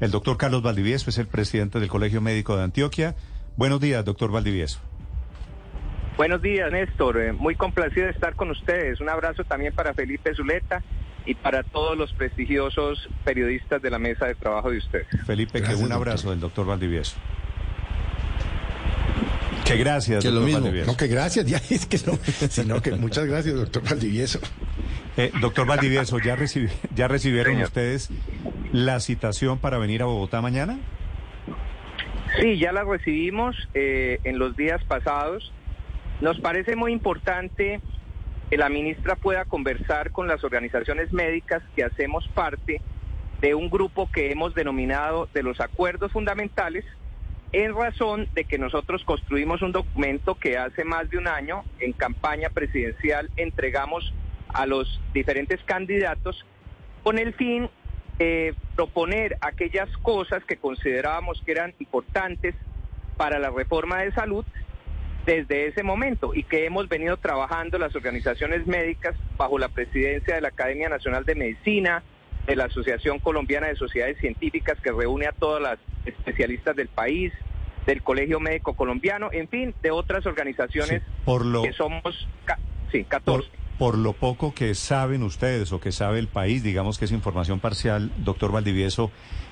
El doctor Carlos Valdivieso es el presidente del Colegio Médico de Antioquia. Buenos días, doctor Valdivieso. Buenos días, Néstor. Eh, muy complacido de estar con ustedes. Un abrazo también para Felipe Zuleta y para todos los prestigiosos periodistas de la mesa de trabajo de ustedes. Felipe, que un abrazo del doctor Valdivieso. Que gracias, que doctor lo mismo. No, que gracias, ya es que no, sino que muchas gracias, doctor Valdivieso. Eh, doctor Valdivieso, ¿ya, ya recibieron ustedes la citación para venir a Bogotá mañana? Sí, ya la recibimos eh, en los días pasados. Nos parece muy importante que la ministra pueda conversar con las organizaciones médicas que hacemos parte de un grupo que hemos denominado de los acuerdos fundamentales en razón de que nosotros construimos un documento que hace más de un año en campaña presidencial entregamos a los diferentes candidatos con el fin de proponer aquellas cosas que considerábamos que eran importantes para la reforma de salud desde ese momento y que hemos venido trabajando las organizaciones médicas bajo la presidencia de la Academia Nacional de Medicina, de la Asociación Colombiana de Sociedades Científicas que reúne a todas las especialistas del país, del Colegio Médico Colombiano, en fin, de otras organizaciones por lo, que somos, sí, 14. Por, lo poco que saben ustedes o que sabe el país, digamos que es información parcial, doctor Valdivieso,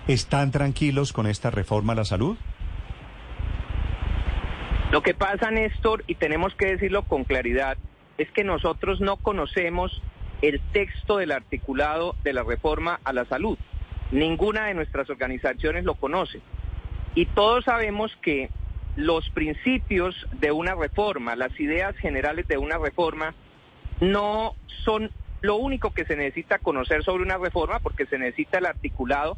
¿están tranquilos con esta reforma a la salud? Lo que pasa, Néstor, y tenemos que decirlo con claridad, es que nosotros no conocemos el texto del articulado de la reforma a la salud. Ninguna de nuestras organizaciones lo conoce. Y todos sabemos que los principios de una reforma, las ideas generales de una reforma, no son lo único que se necesita conocer sobre una reforma, porque se necesita el articulado,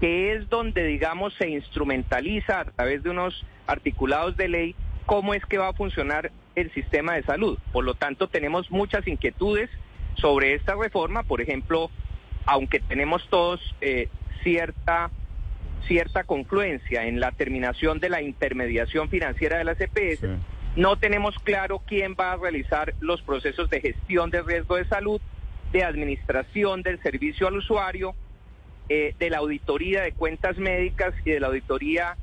que es donde, digamos, se instrumentaliza a través de unos articulados de ley cómo es que va a funcionar el sistema de salud. Por lo tanto, tenemos muchas inquietudes sobre esta reforma, por ejemplo, aunque tenemos todos eh, cierta cierta confluencia en la terminación de la intermediación financiera de las EPS, no tenemos claro quién va a realizar los procesos de gestión de riesgo de salud, de administración del servicio al usuario, eh, de la auditoría de cuentas médicas y de la auditoría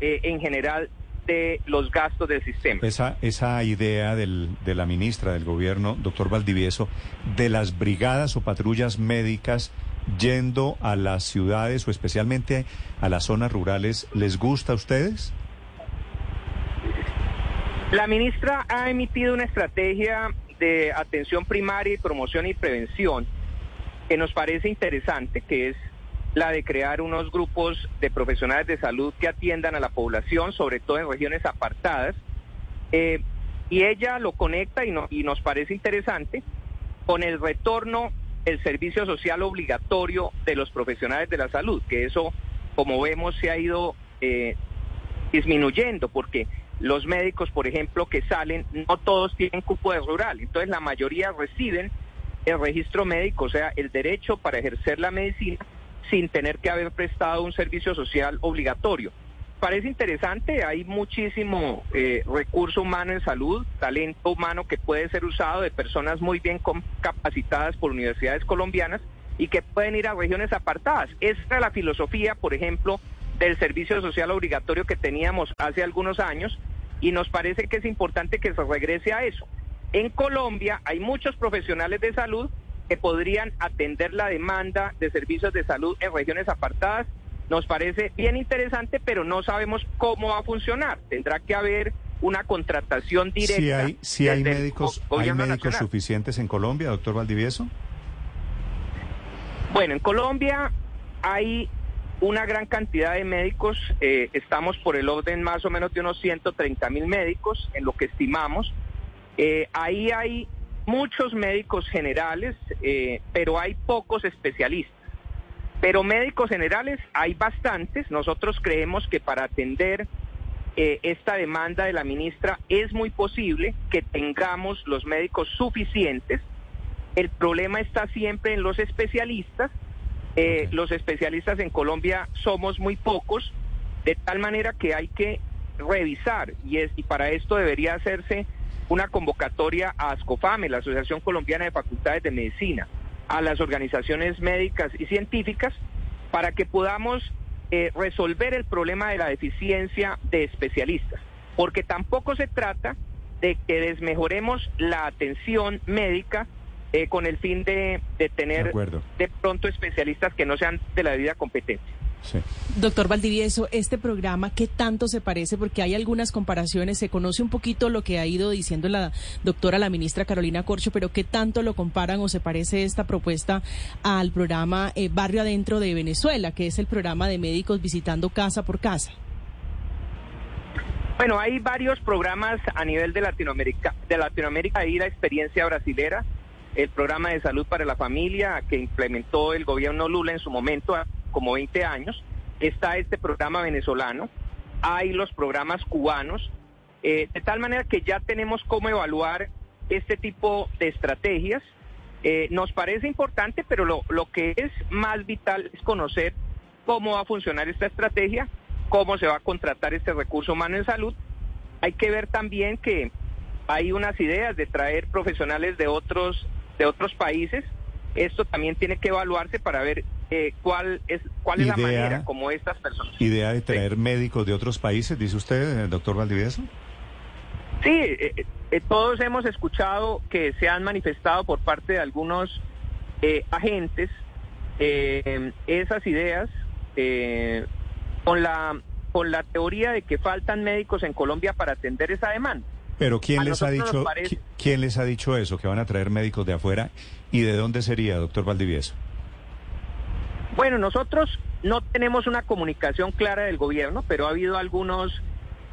eh, en general de los gastos del sistema. Esa, esa idea del, de la ministra del gobierno, doctor Valdivieso, de las brigadas o patrullas médicas yendo a las ciudades o especialmente a las zonas rurales, ¿les gusta a ustedes? La ministra ha emitido una estrategia de atención primaria y promoción y prevención que nos parece interesante, que es la de crear unos grupos de profesionales de salud que atiendan a la población, sobre todo en regiones apartadas. Eh, y ella lo conecta y, nos parece interesante con el retorno del servicio social obligatorio de los profesionales de la salud, que eso, como vemos, se ha ido eh, disminuyendo, porque los médicos, por ejemplo, que salen, no todos tienen cupo de rural, entonces la mayoría reciben el registro médico, o sea, el derecho para ejercer la medicina sin tener que haber prestado un servicio social obligatorio. Parece interesante, hay muchísimo eh, recurso humano en salud, talento humano que puede ser usado de personas muy bien capacitadas por universidades colombianas y que pueden ir a regiones apartadas. Esta es la filosofía, por ejemplo, del servicio social obligatorio que teníamos hace algunos años y nos parece que es importante que se regrese a eso. En Colombia hay muchos profesionales de salud que podrían atender la demanda de servicios de salud en regiones apartadas. Nos parece bien interesante, pero no sabemos cómo va a funcionar. Tendrá que haber una contratación directa. Si hay, si hay médicos, ¿hay médicos suficientes en Colombia, doctor Valdivieso? Bueno, en Colombia hay una gran cantidad de médicos. Eh, estamos por el orden más o menos de unos 130 mil médicos en lo que estimamos. Eh, ahí hay muchos médicos generales, eh, pero hay pocos especialistas. Pero médicos generales hay bastantes. Nosotros creemos que para atender esta demanda de la ministra es muy posible que tengamos los médicos suficientes. El problema está siempre en los especialistas. Eh, los especialistas en Colombia somos muy pocos, de tal manera que hay que revisar y, es, y para esto debería hacerse una convocatoria a ASCOFAME, la Asociación Colombiana de Facultades de Medicina, a las organizaciones médicas y científicas, para que podamos eh, resolver el problema de la deficiencia de especialistas, porque tampoco se trata de que desmejoremos la atención médica eh, con el fin de, de tener De pronto especialistas que no sean de la debida competencia. Sí. Doctor Valdivieso, este programa, ¿qué tanto se parece? Porque hay algunas comparaciones, se conoce un poquito lo que ha ido diciendo la doctora, la ministra Carolina Corcho, pero ¿qué tanto lo comparan o se parece esta propuesta al programa eh, Barrio Adentro de Venezuela, que es el programa de médicos visitando casa por casa? Bueno, hay varios programas a nivel de Latinoamérica, de Latinoamérica y la experiencia brasilera, el programa de salud para la familia que implementó el gobierno Lula en su momento, como 20 años, está este programa venezolano, hay los programas cubanos, eh, de tal manera que ya tenemos cómo evaluar este tipo de estrategias. Eh, nos parece importante, pero lo, lo que es más vital es conocer cómo va a funcionar esta estrategia, cómo se va a contratar este recurso humano en salud. Hay que ver también que hay unas ideas de traer profesionales de otros de otros países. Esto también tiene que evaluarse para ver eh, cuál es cuál es la manera como estas personas. Idea de traer médicos de otros países, dice usted, eh, doctor Valdivieso. Sí, eh, eh, todos hemos escuchado que se han manifestado por parte de algunos eh, agentes eh, esas ideas eh, con la con la teoría de que faltan médicos en Colombia para atender esa demanda. Pero ¿quién les ha dicho parece- quién les ha dicho eso que van a traer médicos de afuera y de dónde sería, doctor Valdivieso? Bueno, nosotros no tenemos una comunicación clara del gobierno, pero ha habido algunos,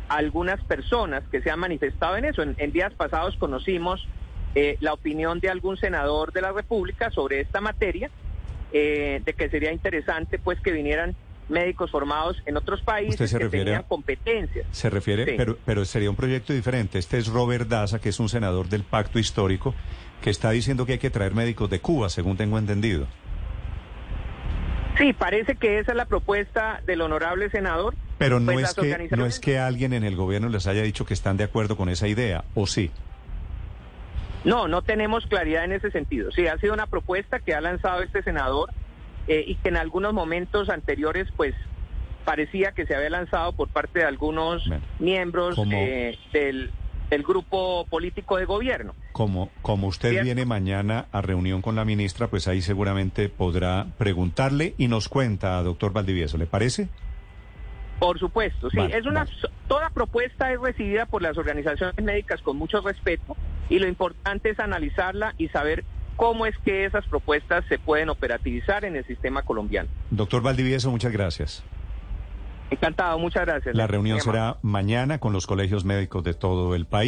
algunas personas que se han manifestado en eso. En, en días pasados conocimos eh, la opinión de algún senador de la República sobre esta materia, eh, de que sería interesante pues que vinieran médicos formados en otros países ¿Usted se que refiere tenían a- competencias. Se refiere, Sí. pero, pero sería un proyecto diferente. Este es Robert Daza, que es un senador del Pacto Histórico, que está diciendo que hay que traer médicos de Cuba, según tengo entendido. Sí, parece que esa es la propuesta del honorable senador. Pero no, Pues es que, no es que alguien en el gobierno les haya dicho que están de acuerdo con esa idea, ¿o sí? No, no tenemos claridad en ese sentido. Sí, ha sido una propuesta que ha lanzado este senador eh, y que en algunos momentos anteriores, pues, parecía que se había lanzado por parte de algunos miembros eh, del, del grupo político de gobierno. Como, como usted Cierto. viene mañana a reunión con la ministra, pues ahí seguramente podrá preguntarle y nos cuenta, doctor Valdivieso, ¿le parece? Por supuesto, sí. Vale, es una vale. toda propuesta es recibida por las organizaciones médicas con mucho respeto y lo importante es analizarla y saber cómo es que esas propuestas se pueden operativizar en el sistema colombiano. Doctor Valdivieso, muchas gracias. Encantado, muchas gracias. La reunión será mañana con los colegios médicos de todo el país.